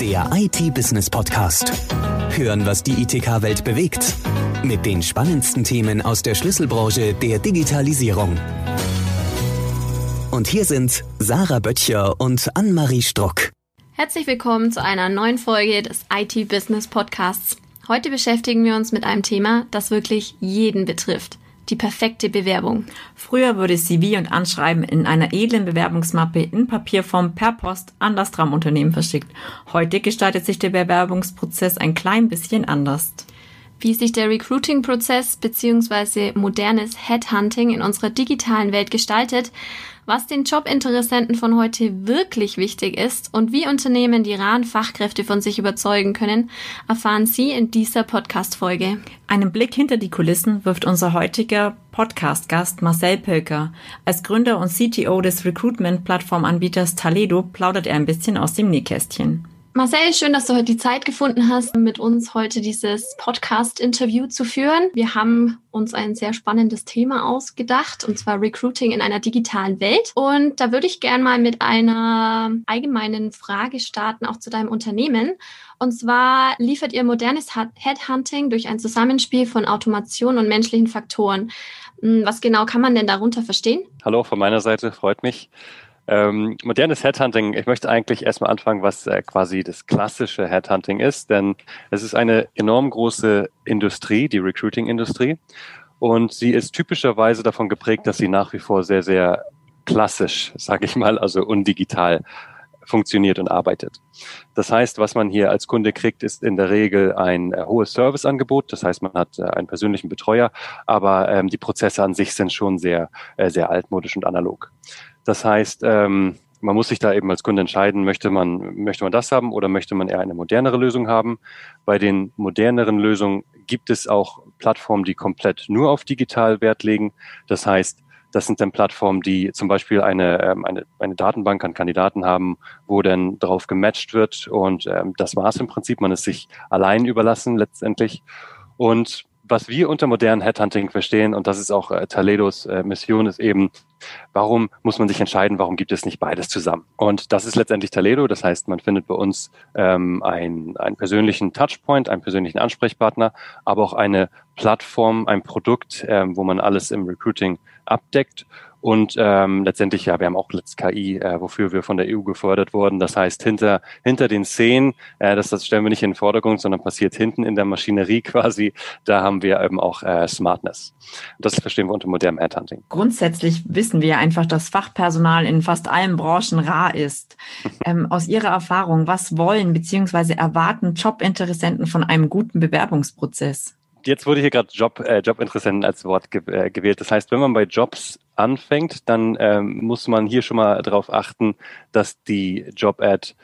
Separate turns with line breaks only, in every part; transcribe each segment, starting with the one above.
Der IT-Business-Podcast. Hören, was die ITK-Welt bewegt. Mit den spannendsten Themen aus der Schlüsselbranche der Digitalisierung. Und hier sind Sarah Böttcher und Annemarie Struck.
Herzlich willkommen zu einer neuen Folge des IT-Business-Podcasts. Heute beschäftigen wir uns mit einem Thema, das wirklich jeden betrifft – die perfekte Bewerbung.
Früher wurde CV und Anschreiben in einer edlen Bewerbungsmappe in Papierform per Post an das Tramunternehmen verschickt. Heute gestaltet sich der Bewerbungsprozess ein klein bisschen anders.
Wie sich der Recruiting-Prozess bzw. modernes Headhunting in unserer digitalen Welt gestaltet, was den Jobinteressenten von heute wirklich wichtig ist und wie Unternehmen die raren Fachkräfte von sich überzeugen können, erfahren Sie in dieser Podcast-Folge.
Einen Blick hinter die Kulissen wirft unser heutiger Podcast-Gast Marcel Pölker. Als Gründer und CTO des Recruitment-Plattformanbieters Taledo plaudert er ein bisschen aus dem Nähkästchen.
Marcel, schön, dass du heute die Zeit gefunden hast, mit uns heute dieses Podcast-Interview zu führen. Wir haben uns ein sehr spannendes Thema ausgedacht, und zwar Recruiting in einer digitalen Welt. Und da würde ich gerne mal mit einer allgemeinen Frage starten, auch zu deinem Unternehmen. Und zwar liefert ihr modernes Headhunting durch ein Zusammenspiel von Automation und menschlichen Faktoren. Hm, was genau kann man denn darunter verstehen?
Hallo, von meiner Seite, freut mich. Ähm, modernes Headhunting, ich möchte eigentlich erstmal anfangen, was äh, quasi das klassische Headhunting ist, denn es ist eine enorm große Industrie, die Recruiting-Industrie. Und sie ist typischerweise davon geprägt, dass sie nach wie vor sehr, sehr klassisch, sage ich mal, also undigital funktioniert und arbeitet. Das heißt, was man hier als Kunde kriegt, ist in der Regel ein äh, hohes Serviceangebot. Das heißt, man hat äh, einen persönlichen Betreuer, aber ähm, die Prozesse an sich sind schon sehr, äh, sehr altmodisch und analog. Das heißt, ähm, man muss sich da eben als Kunde entscheiden, möchte man, möchte man das haben oder möchte man eher eine modernere Lösung haben. Bei den moderneren Lösungen gibt es auch Plattformen, die komplett nur auf digital Wert legen. Das heißt, das sind dann Plattformen, die zum Beispiel eine, ähm, eine, eine Datenbank an Kandidaten haben, wo dann drauf gematcht wird und ähm, das war es im Prinzip. Man ist sich allein überlassen letztendlich. Und was wir unter modernen Headhunting verstehen, und das ist auch äh, Taledos äh, Mission, ist eben, warum muss man sich entscheiden, warum gibt es nicht beides zusammen? Und das ist letztendlich Taledo, das heißt, man findet bei uns ähm, ein, einen persönlichen Touchpoint, einen persönlichen Ansprechpartner, aber auch eine Plattform, ein Produkt, ähm, wo man alles im Recruiting abdeckt und ähm, letztendlich, ja, wir haben auch Let's KI, äh, wofür wir von der EU gefördert wurden. Das heißt, hinter, hinter den Szenen, äh, das, das stellen wir nicht in den Vordergrund, sondern passiert hinten in der Maschinerie quasi, da haben wir eben auch äh, Smartness. Das verstehen wir unter modernem Headhunting.
Grundsätzlich wissen wir einfach, dass Fachpersonal in fast allen Branchen rar ist. ähm, aus Ihrer Erfahrung, was wollen bzw. erwarten Jobinteressenten von einem guten Bewerbungsprozess?
Jetzt wurde hier gerade Job, äh, Jobinteressenten als Wort ge äh, gewählt. Das heißt, wenn man bei Jobs anfängt, dann ähm, muss man hier schon mal darauf achten, dass die Job-Ad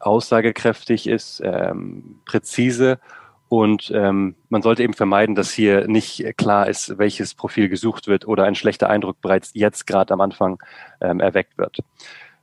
aussagekräftig ist, ähm, präzise und ähm, man sollte eben vermeiden, dass hier nicht klar ist, welches Profil gesucht wird oder ein schlechter Eindruck bereits jetzt gerade am Anfang ähm, erweckt wird.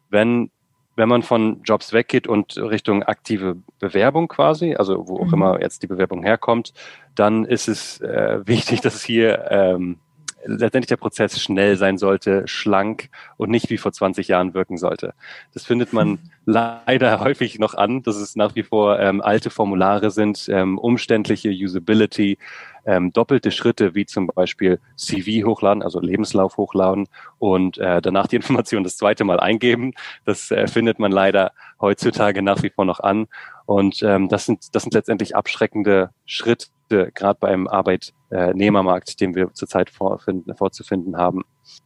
Wenn wenn man von Jobs weggeht und Richtung aktive Bewerbung quasi, also wo auch mhm. immer jetzt die Bewerbung herkommt, dann ist es äh, wichtig, dass hier ähm, letztendlich der Prozess schnell sein sollte, schlank und nicht wie vor 20 Jahren wirken sollte. Das findet man leider häufig noch an, dass es nach wie vor ähm, alte Formulare sind, ähm, umständliche Usability, ähm, doppelte Schritte wie zum Beispiel CV hochladen, also Lebenslauf hochladen und äh, danach die Information das zweite Mal eingeben. Das äh, findet man leider heutzutage nach wie vor noch an. Und ähm, das sind das sind letztendlich abschreckende Schritte, gerade beim Arbeitnehmermarkt, den wir zurzeit vorfinden, vorzufinden haben.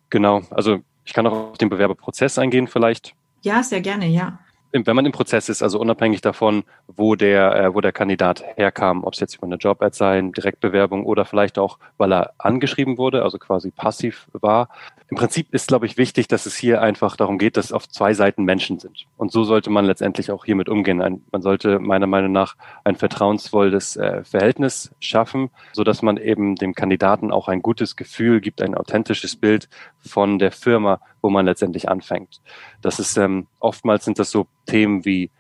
Genau, also ich kann auch auf den Bewerberprozess eingehen vielleicht.
Ja, sehr gerne, ja
wenn man im Prozess ist, also unabhängig davon, wo der, äh, wo der Kandidat herkam, ob es jetzt über eine Job-Ad sein, Direktbewerbung oder vielleicht auch, weil er angeschrieben wurde, also quasi passiv war. Im Prinzip ist, glaube ich, wichtig, dass es hier einfach darum geht, dass auf zwei Seiten Menschen sind. Und so sollte man letztendlich auch hiermit umgehen. Ein, man sollte meiner Meinung nach ein vertrauensvolles äh, Verhältnis schaffen, so dass man eben dem Kandidaten auch ein gutes Gefühl gibt, ein authentisches Bild von der Firma, wo man letztendlich anfängt. Das ist ähm, oftmals sind das so Themen wie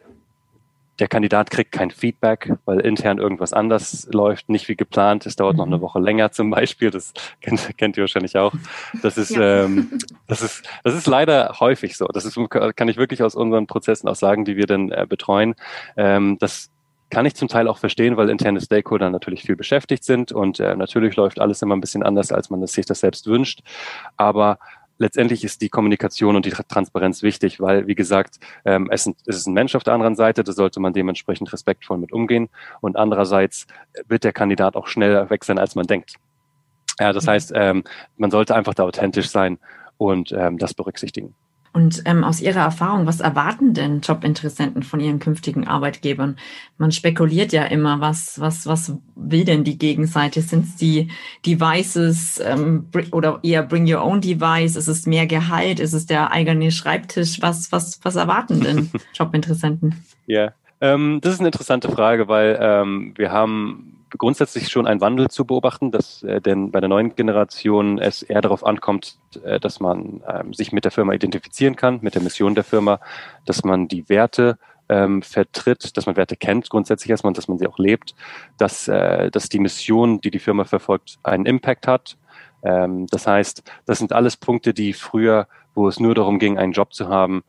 der Kandidat kriegt kein Feedback, weil intern irgendwas anders läuft, nicht wie geplant. Es dauert noch eine mhm. Woche länger zum Beispiel. Das kennt, kennt ihr wahrscheinlich auch. Das ist, ja. ähm, das ist, das ist leider häufig so. Das ist, kann ich wirklich aus unseren Prozessen auch sagen, die wir dann äh, betreuen. Ähm, das kann ich zum Teil auch verstehen, weil interne Stakeholder natürlich viel beschäftigt sind und äh, natürlich läuft alles immer ein bisschen anders, als man sich das selbst wünscht. Aber letztendlich ist die Kommunikation und die Transparenz wichtig, weil, wie gesagt, ähm, es, ist ein Mensch auf der anderen Seite, da sollte man dementsprechend respektvoll mit umgehen. Und andererseits wird der Kandidat auch schneller weg sein, als man denkt. Ja, das mhm. heißt, ähm, man sollte einfach da authentisch sein und ähm, das berücksichtigen.
Und ähm, aus Ihrer Erfahrung, was erwarten denn Jobinteressenten von ihren künftigen Arbeitgebern? Man spekuliert ja immer, was, was, was will denn die Gegenseite? Sind es die Devices ähm, oder eher Bring Your Own Device? Ist es mehr Gehalt? Ist es der eigene Schreibtisch? Was, was, was erwarten denn Jobinteressenten?
Ja, ähm, das ist eine interessante Frage, weil ähm, wir haben grundsätzlich schon einen Wandel zu beobachten, dass äh, denn bei der neuen Generation es eher darauf ankommt, äh, dass man ähm, sich mit der Firma identifizieren kann, mit der Mission der Firma, dass man die Werte ähm, vertritt, dass man Werte kennt grundsätzlich erstmal dass man sie auch lebt, dass, äh, dass die Mission, die die Firma verfolgt, einen Impact hat. Ähm, das heißt, das sind alles Punkte, die früher, wo es nur darum ging, einen Job zu haben,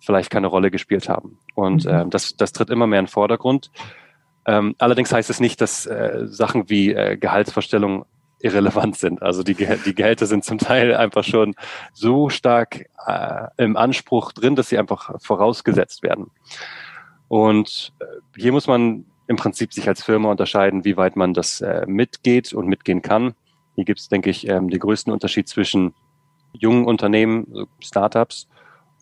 vielleicht keine Rolle gespielt haben. Und mhm. ähm, das, das tritt immer mehr in den Vordergrund. Ähm, allerdings heißt es nicht, dass äh, Sachen wie äh, Gehaltsvorstellungen irrelevant sind. Also die, Gehäl die Gehälter sind zum Teil einfach schon so stark äh, im Anspruch drin, dass sie einfach vorausgesetzt werden. Und äh, hier muss man im Prinzip sich als Firma unterscheiden, wie weit man das äh, mitgeht und mitgehen kann. Hier gibt es, denke ich, ähm, den größten Unterschied zwischen jungen Unternehmen, Startups,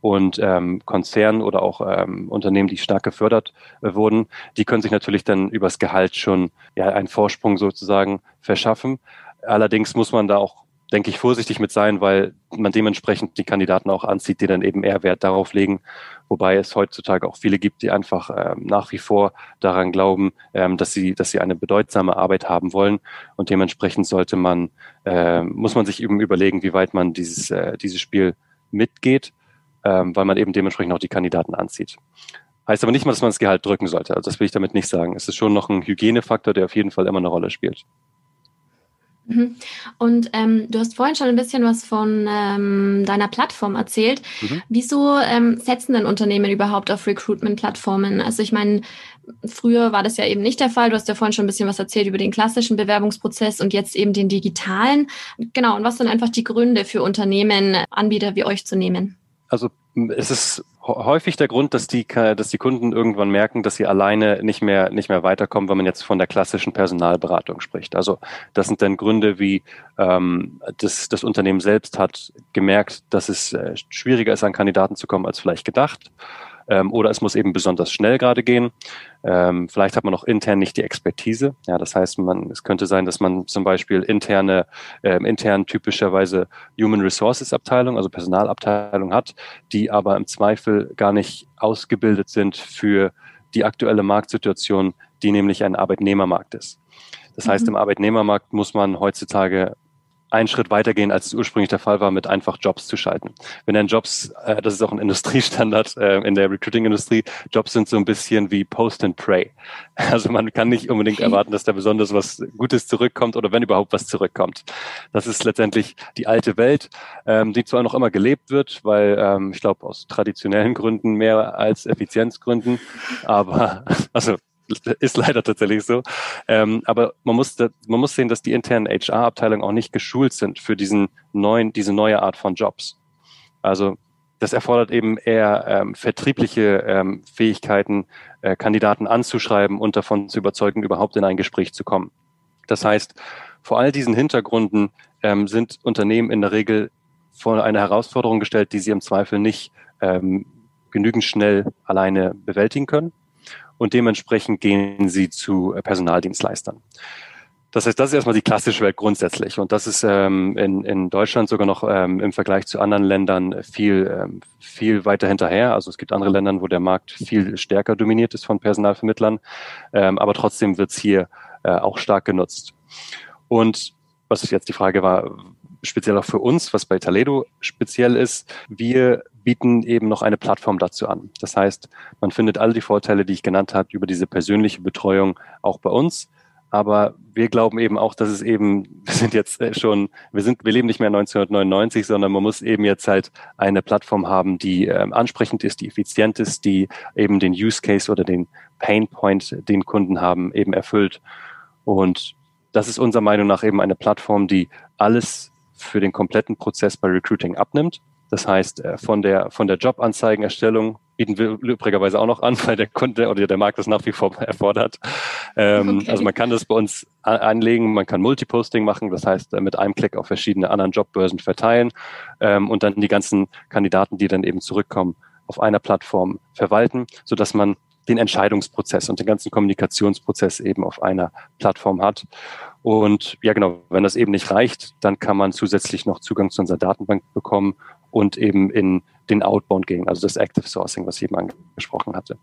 und ähm, Konzernen oder auch ähm, Unternehmen, die stark gefördert äh, wurden, die können sich natürlich dann übers Gehalt schon ja einen Vorsprung sozusagen verschaffen. Allerdings muss man da auch, denke ich, vorsichtig mit sein, weil man dementsprechend die Kandidaten auch anzieht, die dann eben eher Wert darauf legen. Wobei es heutzutage auch viele gibt, die einfach ähm, nach wie vor daran glauben, ähm, dass sie, dass sie eine bedeutsame Arbeit haben wollen. Und dementsprechend sollte man, äh, muss man sich eben überlegen, wie weit man dieses, äh, dieses Spiel mitgeht ähm, weil man eben dementsprechend auch die Kandidaten anzieht. Heißt aber nicht mal, dass man das Gehalt drücken sollte. Also das will ich damit nicht sagen. Es ist schon noch ein Hygienefaktor, der auf jeden Fall immer eine Rolle spielt.
Mhm. Und ähm, du hast vorhin schon ein bisschen was von ähm, deiner Plattform erzählt. Mhm. Wieso ähm, setzen denn Unternehmen überhaupt auf Recruitment-Plattformen? Also ich meine, früher war das ja eben nicht der Fall. Du hast ja vorhin schon ein bisschen was erzählt über den klassischen Bewerbungsprozess und jetzt eben den digitalen. Genau, und was sind einfach die Gründe für Unternehmen, Anbieter wie euch zu nehmen?
Also es ist häufig der Grund, dass die, dass die Kunden irgendwann merken, dass sie alleine nicht mehr, nicht mehr weiterkommen, wenn man jetzt von der klassischen Personalberatung spricht. Also das sind dann Gründe wie ähm, das, das Unternehmen selbst hat gemerkt, dass es äh, schwieriger ist, an Kandidaten zu kommen als vielleicht gedacht ähm, oder es muss eben besonders schnell gerade gehen. Ähm, vielleicht hat man auch intern nicht die Expertise. Ja, das heißt, man, es könnte sein, dass man zum Beispiel interne, ähm, intern typischerweise Human Resources Abteilung, also Personalabteilung hat, die aber im Zweifel gar nicht ausgebildet sind für die aktuelle Marktsituation, die nämlich ein Arbeitnehmermarkt ist. Das heißt, mhm. im Arbeitnehmermarkt muss man heutzutage einen Schritt weitergehen, als es ursprünglich der Fall war, mit einfach Jobs zu schalten. Wenn dann Jobs, äh, das ist auch ein Industriestandard äh, in der Recruiting-Industrie, Jobs sind so ein bisschen wie Post and Pray. Also man kann nicht unbedingt erwarten, dass da besonders was Gutes zurückkommt oder wenn überhaupt was zurückkommt. Das ist letztendlich die alte Welt, ähm, die zwar noch immer gelebt wird, weil ähm, ich glaube aus traditionellen Gründen mehr als Effizienzgründen, aber also ist leider tatsächlich so. Ähm, aber man muss, man muss sehen, dass die internen HR-Abteilungen auch nicht geschult sind für diesen neuen, diese neue Art von Jobs. Also das erfordert eben eher ähm, vertriebliche ähm, Fähigkeiten, äh, Kandidaten anzuschreiben und davon zu überzeugen, überhaupt in ein Gespräch zu kommen. Das heißt, vor all diesen Hintergründen ähm, sind Unternehmen in der Regel vor eine Herausforderung gestellt, die sie im Zweifel nicht ähm, genügend schnell alleine bewältigen können und dementsprechend gehen sie zu äh, Personaldienstleistern. Das heißt, das ist erstmal die klassische Welt grundsätzlich. Und das ist ähm, in, in Deutschland sogar noch ähm, im Vergleich zu anderen Ländern viel, ähm, viel weiter hinterher. Also es gibt andere Länder, wo der Markt viel stärker dominiert ist von Personalvermittlern. Ähm, aber trotzdem wird es hier äh, auch stark genutzt. Und was jetzt die Frage war, speziell auch für uns, was bei Taledo speziell ist, wir bieten eben noch eine Plattform dazu an. Das heißt, man findet all die Vorteile, die ich genannt habe, über diese persönliche Betreuung auch bei uns. Aber wir glauben eben auch, dass es eben, wir sind jetzt äh, schon, wir sind, wir leben nicht mehr 1999, sondern man muss eben jetzt halt eine Plattform haben, die ähm, ansprechend ist, die effizient ist, die eben den Use Case oder den Pain Point, den Kunden haben, eben erfüllt. Und das ist unserer Meinung nach eben eine Plattform, die alles für den kompletten Prozess bei Recruiting abnimmt. Das heißt, äh, von der, von der Jobanzeigenerstellung bieten wir übrigerweise auch noch an, weil der Kunde oder der Markt das nach wie vor erfordert. Ähm, okay. Also man kann das bei uns anlegen, man kann Multiposting machen, das heißt äh, mit einem Klick auf verschiedene anderen Jobbörsen verteilen ähm, und dann die ganzen Kandidaten, die dann eben zurückkommen, auf einer Plattform verwalten, so dass man den Entscheidungsprozess und den ganzen Kommunikationsprozess eben auf einer Plattform hat. Und ja, genau, wenn das eben nicht reicht, dann kann man zusätzlich noch Zugang zu unserer Datenbank bekommen und eben in den Outbound gehen, also das Active Sourcing, was ich eben angesprochen hatte.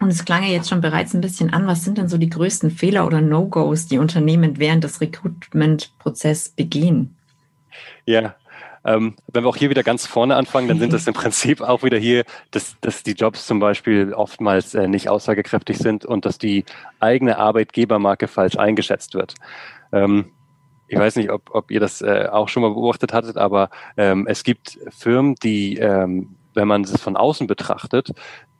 Und es klang ja jetzt schon bereits ein bisschen an. Was sind denn so die größten Fehler oder No-Gos, die Unternehmen während des Recruitment-Prozesses begehen?
Ja, ähm, wenn wir auch hier wieder ganz vorne anfangen, dann sind das im Prinzip auch wieder hier, dass, dass die Jobs zum Beispiel oftmals äh, nicht aussagekräftig sind und dass die eigene Arbeitgebermarke falsch eingeschätzt wird. Ähm, ich weiß nicht, ob, ob ihr das äh, auch schon mal beobachtet hattet, aber ähm, es gibt Firmen, die, ähm, wenn man es von außen betrachtet,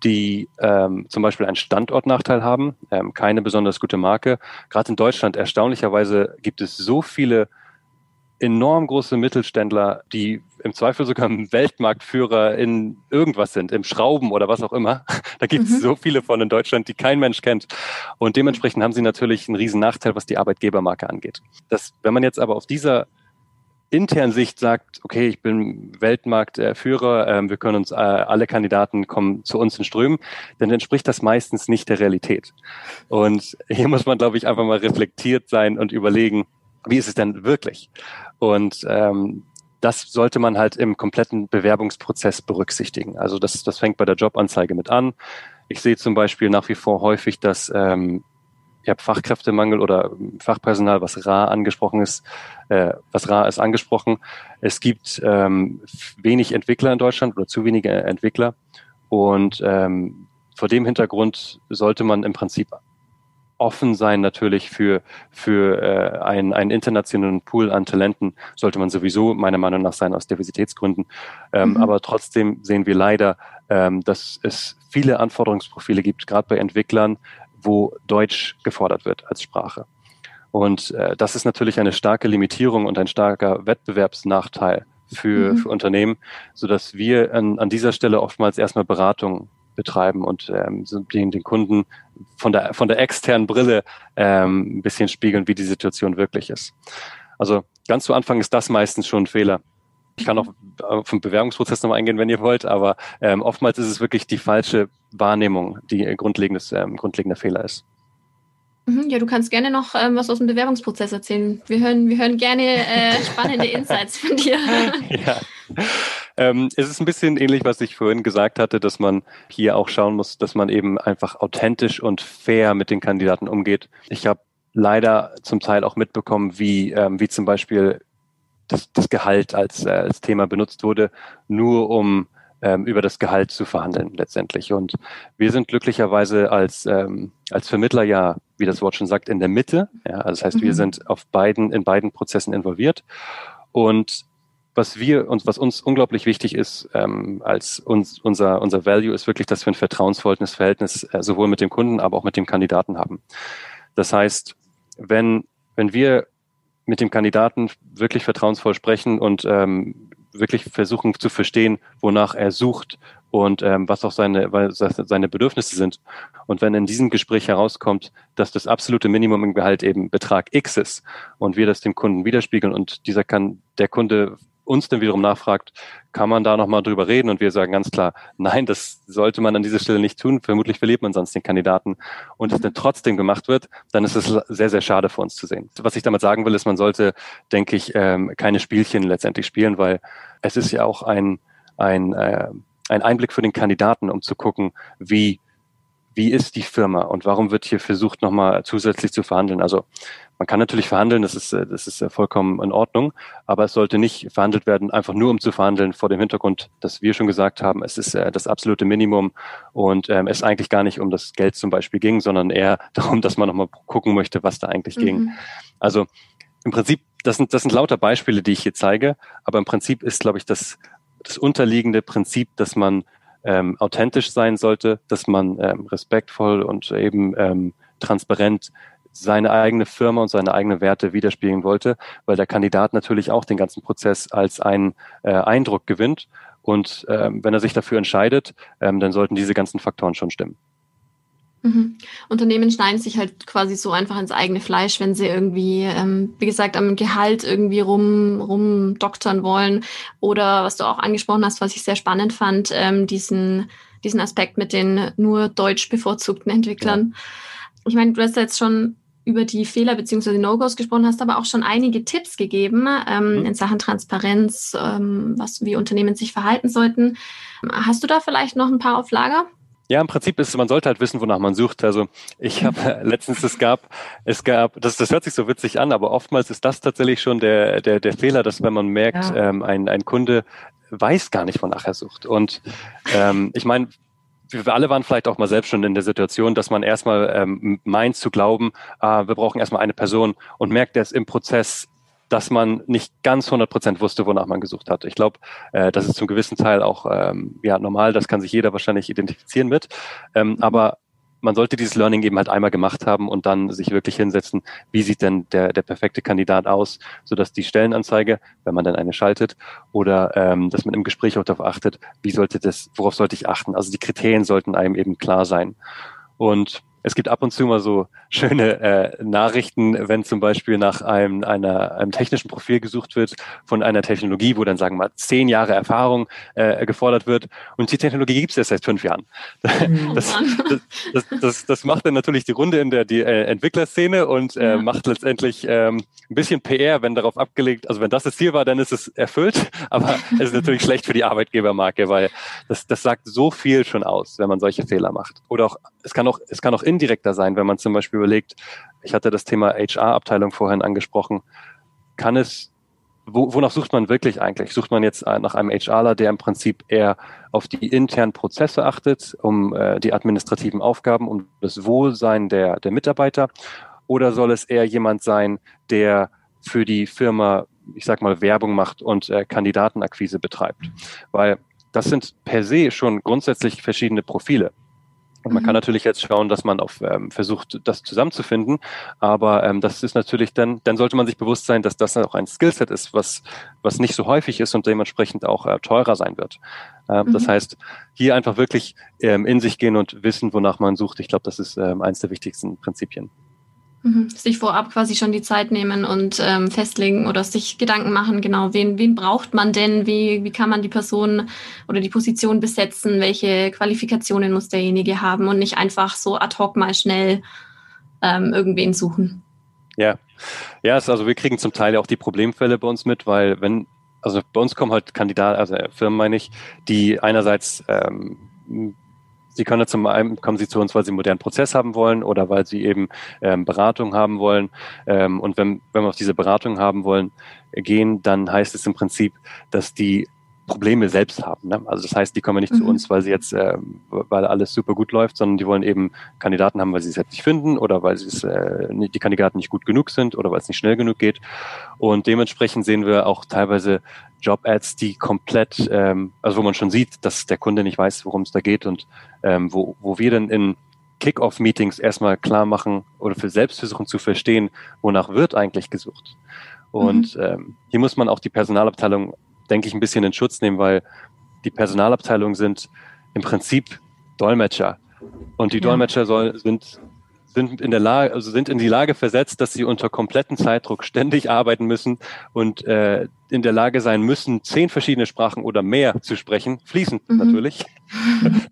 die ähm, zum Beispiel einen Standortnachteil haben, ähm, keine besonders gute Marke. Gerade in Deutschland erstaunlicherweise gibt es so viele enorm große Mittelständler, die im Zweifel sogar Weltmarktführer in irgendwas sind, im Schrauben oder was auch immer. Da gibt es mhm. so viele von in Deutschland, die kein Mensch kennt. Und dementsprechend haben sie natürlich einen riesen Nachteil, was die Arbeitgebermarke angeht. Das, wenn man jetzt aber auf dieser internen Sicht sagt, okay, ich bin Weltmarktführer, äh, wir können uns, äh, alle Kandidaten kommen zu uns in Strömen, dann entspricht das meistens nicht der Realität. Und hier muss man, glaube ich, einfach mal reflektiert sein und überlegen, wie ist es denn wirklich? Und ähm, das sollte man halt im kompletten Bewerbungsprozess berücksichtigen. Also das, das fängt bei der Jobanzeige mit an. Ich sehe zum Beispiel nach wie vor häufig, dass ähm, ich habe Fachkräftemangel oder Fachpersonal, was rar angesprochen ist, äh, was rar ist angesprochen. Es gibt ähm, wenig Entwickler in Deutschland oder zu wenige Entwickler. Und ähm, vor dem Hintergrund sollte man im Prinzip offen sein natürlich für, für äh, einen, einen internationalen Pool an Talenten, sollte man sowieso meiner Meinung nach sein aus Diversitätsgründen. Ähm, mhm. Aber trotzdem sehen wir leider, ähm, dass es viele Anforderungsprofile gibt, gerade bei Entwicklern, wo Deutsch gefordert wird als Sprache. Und äh, das ist natürlich eine starke Limitierung und ein starker Wettbewerbsnachteil für, mhm. für Unternehmen, so dass wir an, an dieser Stelle oftmals erstmal Beratung betreiben und ähm, den, den Kunden von der, von der externen Brille ähm, ein bisschen spiegeln, wie die Situation wirklich ist. Also ganz zu Anfang ist das meistens schon ein Fehler. Ich kann auch auf den Bewerbungsprozess nochmal eingehen, wenn ihr wollt, aber ähm, oftmals ist es wirklich die falsche Wahrnehmung, die grundlegendes, ähm, grundlegender Fehler ist.
Mhm, ja, du kannst gerne noch ähm, was aus dem Bewerbungsprozess erzählen. Wir hören, wir hören gerne äh, spannende Insights von dir. ja.
Ähm, es ist ein bisschen ähnlich, was ich vorhin gesagt hatte, dass man hier auch schauen muss, dass man eben einfach authentisch und fair mit den Kandidaten umgeht. Ich habe leider zum Teil auch mitbekommen, wie, ähm, wie zum Beispiel das, das Gehalt als, äh, als Thema benutzt wurde, nur um ähm, über das Gehalt zu verhandeln letztendlich. Und wir sind glücklicherweise als, ähm, als Vermittler ja, wie das Wort schon sagt, in der Mitte. Ja, also das heißt, mhm. wir sind auf beiden, in beiden Prozessen involviert. Und was wir und was uns unglaublich wichtig ist, ähm, als uns, unser, unser Value ist wirklich, dass wir ein vertrauensvolles Verhältnis äh, sowohl mit dem Kunden, aber auch mit dem Kandidaten haben. Das heißt, wenn, wenn wir mit dem Kandidaten wirklich vertrauensvoll sprechen und ähm, wirklich versuchen zu verstehen, wonach er sucht und ähm, was auch seine, was seine Bedürfnisse sind. Und wenn in diesem Gespräch herauskommt, dass das absolute Minimum im Gehalt eben Betrag X ist und wir das dem Kunden widerspiegeln und dieser kann, der Kunde uns dann wiederum nachfragt, kann man da nochmal drüber reden? Und wir sagen ganz klar, nein, das sollte man an dieser Stelle nicht tun. Vermutlich verliert man sonst den Kandidaten. Und es dann trotzdem gemacht wird, dann ist es sehr, sehr schade für uns zu sehen. Was ich damit sagen will, ist, man sollte, denke ich, ähm, keine Spielchen letztendlich spielen, weil es ist ja auch ein, ein, äh, ein Einblick für den Kandidaten, um zu gucken, wie wie ist die Firma und warum wird hier versucht, nochmal zusätzlich zu verhandeln. Also man kann natürlich verhandeln, das ist, äh, das ist äh, vollkommen in Ordnung, aber es sollte nicht verhandelt werden, einfach nur um zu verhandeln, vor dem Hintergrund, dass wir schon gesagt haben, es ist äh, das absolute Minimum und ähm, es eigentlich gar nicht um das Geld zum Beispiel ging, sondern eher darum, dass man nochmal gucken möchte, was da eigentlich mhm. ging. Also im Prinzip, das sind, das sind lauter Beispiele, die ich hier zeige, aber im Prinzip ist, glaube ich, das, das unterliegende Prinzip, dass man ähm, authentisch sein sollte, dass man ähm, respektvoll und eben ähm, transparent seine eigene Firma und seine eigenen Werte widerspiegeln wollte, weil der Kandidat natürlich auch den ganzen Prozess als einen äh, Eindruck gewinnt. Und ähm, wenn er sich dafür entscheidet, ähm, dann sollten diese ganzen Faktoren schon stimmen.
Mhm. Unternehmen schneiden sich halt quasi so einfach ins eigene Fleisch, wenn sie irgendwie, ähm, wie gesagt, am Gehalt irgendwie rum, rumdoktern wollen. Oder was du auch angesprochen hast, was ich sehr spannend fand, ähm, diesen, diesen Aspekt mit den nur deutsch bevorzugten Entwicklern. Ja. Ich meine, du hast jetzt schon über die Fehler bzw. No-Gos gesprochen, hast aber auch schon einige Tipps gegeben ähm, mhm. in Sachen Transparenz, ähm, was, wie Unternehmen sich verhalten sollten. Hast du da vielleicht noch ein paar auf Lager?
Ja, im Prinzip ist, man sollte halt wissen, wonach man sucht. Also ich habe letztens, es gab, es gab, das, das hört sich so witzig an, aber oftmals ist das tatsächlich schon der, der, der Fehler, dass wenn man merkt, ja. ähm, ein, ein Kunde weiß gar nicht, wonach er sucht. Und ähm, ich meine, wir alle waren vielleicht auch mal selbst schon in der Situation, dass man erstmal ähm, meint zu glauben, äh, wir brauchen erstmal eine Person und merkt erst im Prozess, dass man nicht ganz 100 Prozent wusste, wonach man gesucht hat. Ich glaube, äh, das ist zum gewissen Teil auch ähm, ja normal, das kann sich jeder wahrscheinlich identifizieren mit. Ähm, mhm. Aber man sollte dieses Learning eben halt einmal gemacht haben und dann sich wirklich hinsetzen, wie sieht denn der, der perfekte Kandidat aus, sodass die Stellenanzeige, wenn man dann eine schaltet, oder ähm, dass man im Gespräch auch darauf achtet, wie sollte das, worauf sollte ich achten? Also die Kriterien sollten einem eben klar sein. Und es gibt ab und zu mal so schöne äh, Nachrichten, wenn zum Beispiel nach einem, einer, einem technischen Profil gesucht wird von einer Technologie, wo dann sagen wir mal zehn Jahre Erfahrung äh, gefordert wird und die Technologie gibt es erst seit fünf Jahren. Oh das, das, das, das, macht dann natürlich die Runde in der die, äh, Entwicklerszene und äh, macht letztendlich ähm, ein bisschen PR, wenn darauf abgelegt, also wenn das das Ziel war, dann ist es erfüllt, aber es ist natürlich schlecht für die Arbeitgebermarke, weil das, das sagt so viel schon aus, wenn man solche Fehler macht. Oder auch, es kann auch, es kann auch indirekter sein, wenn man zum Beispiel überlegt, ich hatte das Thema HR-Abteilung vorhin angesprochen, kann es, wo, wonach sucht man wirklich eigentlich? Sucht man jetzt nach einem HRler, der im Prinzip eher auf die internen Prozesse achtet, um äh, die administrativen Aufgaben, um das Wohlsein der, der Mitarbeiter? Oder soll es eher jemand sein, der für die Firma, ich sag mal, Werbung macht und äh, Kandidatenakquise betreibt? Weil das sind per se schon grundsätzlich verschiedene Profile. Und man mhm. kann natürlich jetzt schauen, dass man auf ähm, versucht, das zusammenzufinden. Aber ähm, das ist natürlich dann, dann sollte man sich bewusst sein, dass das auch ein Skillset ist, was, was nicht so häufig ist und dementsprechend auch äh, teurer sein wird. Ähm, mhm. Das heißt, hier einfach wirklich ähm, in sich gehen und wissen, wonach man sucht. Ich glaube, das ist ähm, eines der wichtigsten Prinzipien.
Mhm. Sich vorab quasi schon die Zeit nehmen und ähm, festlegen oder sich Gedanken machen, genau, wen, wen braucht man denn, wie, wie kann man die Person oder die Position besetzen, welche Qualifikationen muss derjenige haben und nicht einfach so ad hoc mal schnell ähm, irgendwen suchen.
Ja, ja, also wir kriegen zum Teil auch die Problemfälle bei uns mit, weil wenn, also bei uns kommen halt Kandidaten, also Firmen meine ich, die einerseits ähm, Sie können zum einen kommen Sie zu uns, weil Sie einen modernen Prozess haben wollen oder weil Sie eben ähm, Beratung haben wollen. Ähm, und wenn, wenn wir auf diese Beratung haben wollen, gehen, dann heißt es im Prinzip, dass die Probleme selbst haben. Ne? Also das heißt, die kommen nicht mhm. zu uns, weil sie jetzt, äh, weil alles super gut läuft, sondern die wollen eben Kandidaten haben, weil sie es jetzt nicht finden oder weil sie es, äh, die Kandidaten nicht gut genug sind oder weil es nicht schnell genug geht. Und dementsprechend sehen wir auch teilweise Job-Ads, die komplett, ähm, also wo man schon sieht, dass der Kunde nicht weiß, worum es da geht und ähm, wo, wo wir dann in Kick-Off-Meetings erstmal klar machen oder für selbst versuchen zu verstehen, wonach wird eigentlich gesucht. Und mhm. ähm, hier muss man auch die Personalabteilung denke ich, ein bisschen in Schutz nehmen, weil die Personalabteilungen sind im Prinzip Dolmetscher. Und die ja. Dolmetscher soll, sind, sind in der Lage, also sind in die Lage versetzt, dass sie unter kompletten Zeitdruck ständig arbeiten müssen und äh, in der Lage sein müssen, zehn verschiedene Sprachen oder mehr zu sprechen, fließend mhm. natürlich.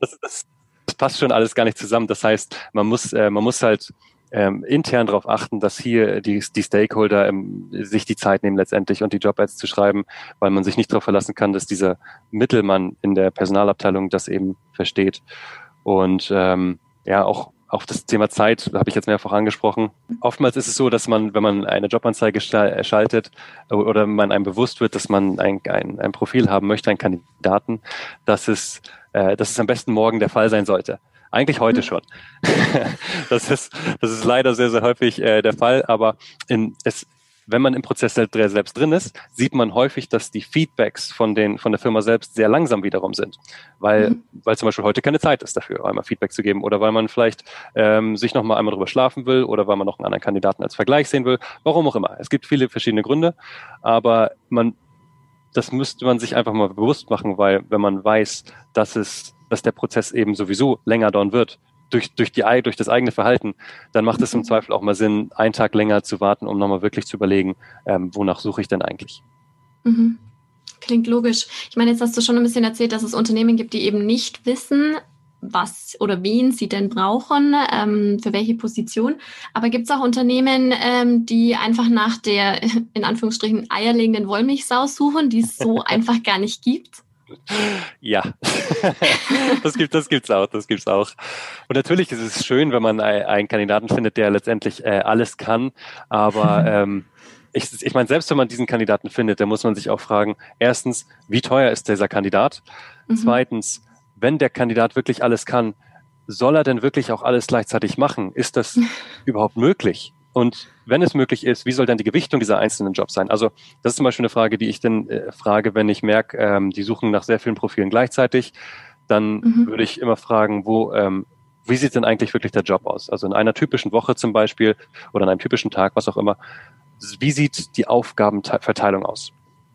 Das, das, das passt schon alles gar nicht zusammen. Das heißt, man muss, äh, man muss halt ähm, intern darauf achten, dass hier die, die Stakeholder ähm, sich die Zeit nehmen letztendlich und die Job-Ads zu schreiben, weil man sich nicht darauf verlassen kann, dass dieser Mittelmann in der Personalabteilung das eben versteht. Und ähm, ja, auch auch das Thema Zeit habe ich jetzt mehrfach angesprochen. Oftmals ist es so, dass man, wenn man eine Jobanzeige schaltet oder man einem bewusst wird, dass man ein, ein, ein Profil haben möchte, einen Kandidaten, dass es, äh, dass es am besten morgen der Fall sein sollte. Eigentlich heute schon. das, ist, das ist leider sehr, sehr häufig äh, der Fall, aber in, es, wenn man im Prozess selbst drin ist, sieht man häufig, dass die Feedbacks von, den, von der Firma selbst sehr langsam wiederum sind, weil, mhm. weil zum Beispiel heute keine Zeit ist dafür, einmal Feedback zu geben oder weil man vielleicht ähm, sich nochmal einmal drüber schlafen will oder weil man noch einen anderen Kandidaten als Vergleich sehen will, warum auch immer. Es gibt viele verschiedene Gründe, aber man, das müsste man sich einfach mal bewusst machen, weil wenn man weiß, dass es dass der Prozess eben sowieso länger dauern wird, durch, durch, die, durch das eigene Verhalten, dann macht es im mhm. Zweifel auch mal Sinn, einen Tag länger zu warten, um nochmal wirklich zu überlegen, ähm, wonach suche ich denn eigentlich.
Mhm. Klingt logisch. Ich meine, jetzt hast du schon ein bisschen erzählt, dass es Unternehmen gibt, die eben nicht wissen, was oder wen sie denn brauchen, ähm, für welche Position. Aber gibt es auch Unternehmen, ähm, die einfach nach der in Anführungsstrichen eierlegenden Wollmilchsau suchen, die es so einfach gar nicht gibt?
Ja, das gibt das gibt's auch, das gibt's auch. Und natürlich ist es schön, wenn man einen Kandidaten findet, der letztendlich äh, alles kann. Aber ähm, ich, ich meine, selbst wenn man diesen Kandidaten findet, dann muss man sich auch fragen: Erstens, wie teuer ist dieser Kandidat? Mhm. Zweitens, wenn der Kandidat wirklich alles kann, soll er denn wirklich auch alles gleichzeitig machen? Ist das überhaupt möglich? Und wenn es möglich ist, wie soll dann die Gewichtung dieser einzelnen Jobs sein? Also das ist zum Beispiel eine Frage, die ich dann äh, frage, wenn ich merke, ähm, die suchen nach sehr vielen Profilen gleichzeitig, dann mhm. würde ich immer fragen, wo, ähm, wie sieht denn eigentlich wirklich der Job aus? Also in einer typischen Woche zum Beispiel oder an einem typischen Tag, was auch immer, wie sieht die Aufgabenverteilung aus?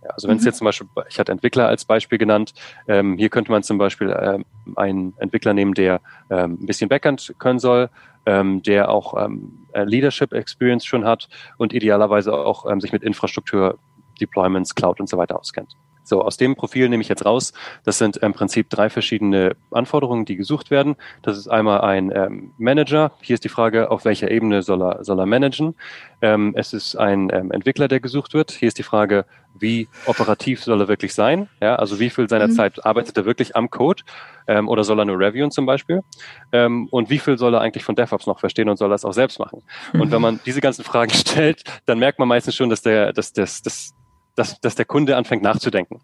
Also wenn es mhm. jetzt zum Beispiel, ich hatte Entwickler als Beispiel genannt, ähm, hier könnte man zum Beispiel ähm, einen Entwickler nehmen, der ähm, ein bisschen Backend können soll, ähm, der auch ähm, Leadership Experience schon hat und idealerweise auch ähm, sich mit Infrastruktur, Deployments, Cloud und so weiter auskennt. So, aus dem Profil nehme ich jetzt raus. Das sind im Prinzip drei verschiedene Anforderungen, die gesucht werden. Das ist einmal ein ähm, Manager. Hier ist die Frage, auf welcher Ebene soll er, soll er managen. Ähm, es ist ein ähm, Entwickler, der gesucht wird. Hier ist die Frage, wie operativ soll er wirklich sein? Ja, also wie viel seiner mhm. Zeit arbeitet er wirklich am Code? Ähm, oder soll er nur reviewen zum Beispiel? Ähm, und wie viel soll er eigentlich von DevOps noch verstehen und soll er es auch selbst machen? Mhm. Und wenn man diese ganzen Fragen stellt, dann merkt man meistens schon, dass der, dass, dass, dass dass, dass der Kunde anfängt nachzudenken.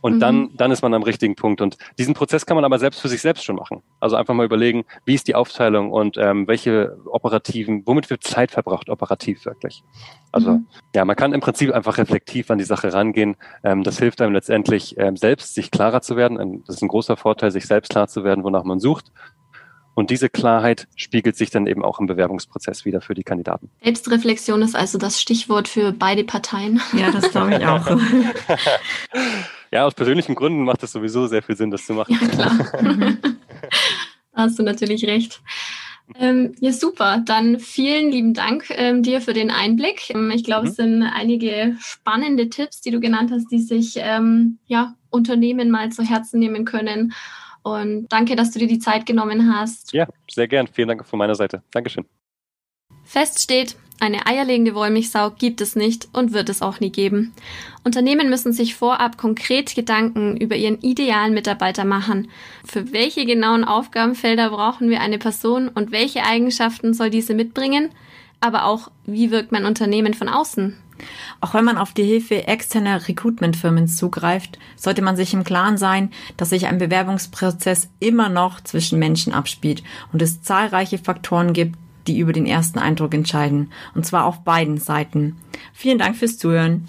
Und mhm. dann, dann ist man am richtigen Punkt. Und diesen Prozess kann man aber selbst für sich selbst schon machen. Also einfach mal überlegen, wie ist die Aufteilung und ähm, welche operativen, womit wird Zeit verbraucht operativ wirklich. Also mhm. ja, man kann im Prinzip einfach reflektiv an die Sache rangehen. Ähm, das hilft einem letztendlich ähm, selbst, sich klarer zu werden. Das ist ein großer Vorteil, sich selbst klar zu werden, wonach man sucht und diese Klarheit spiegelt sich dann eben auch im Bewerbungsprozess wieder für die Kandidaten.
Selbstreflexion ist also das Stichwort für beide Parteien.
Ja, das glaube ich auch.
ja, aus persönlichen Gründen macht es sowieso sehr viel Sinn, das zu machen.
Ja, klar. da hast du natürlich recht. Ähm, ja, super. Dann vielen lieben Dank ähm, dir für den Einblick. Ähm, ich glaube, mhm. es sind einige spannende Tipps, die du genannt hast, die sich ähm, ja, Unternehmen mal zu Herzen nehmen können und danke, dass du dir die Zeit genommen hast.
Ja, sehr gern. Vielen Dank von meiner Seite. Dankeschön.
Fest steht, eine eierlegende Wollmilchsau gibt es nicht und wird es auch nie geben. Unternehmen müssen sich vorab konkret Gedanken über ihren idealen Mitarbeiter machen. Für welche genauen Aufgabenfelder brauchen wir eine Person und welche Eigenschaften soll diese mitbringen? Aber auch, wie wirkt mein Unternehmen von außen?
Auch wenn man auf die Hilfe externer Recruitment-Firmen zugreift, sollte man sich im Klaren sein, dass sich ein Bewerbungsprozess immer noch zwischen Menschen abspielt und es zahlreiche Faktoren gibt, die über den ersten Eindruck entscheiden, und zwar auf beiden Seiten. Vielen Dank fürs Zuhören.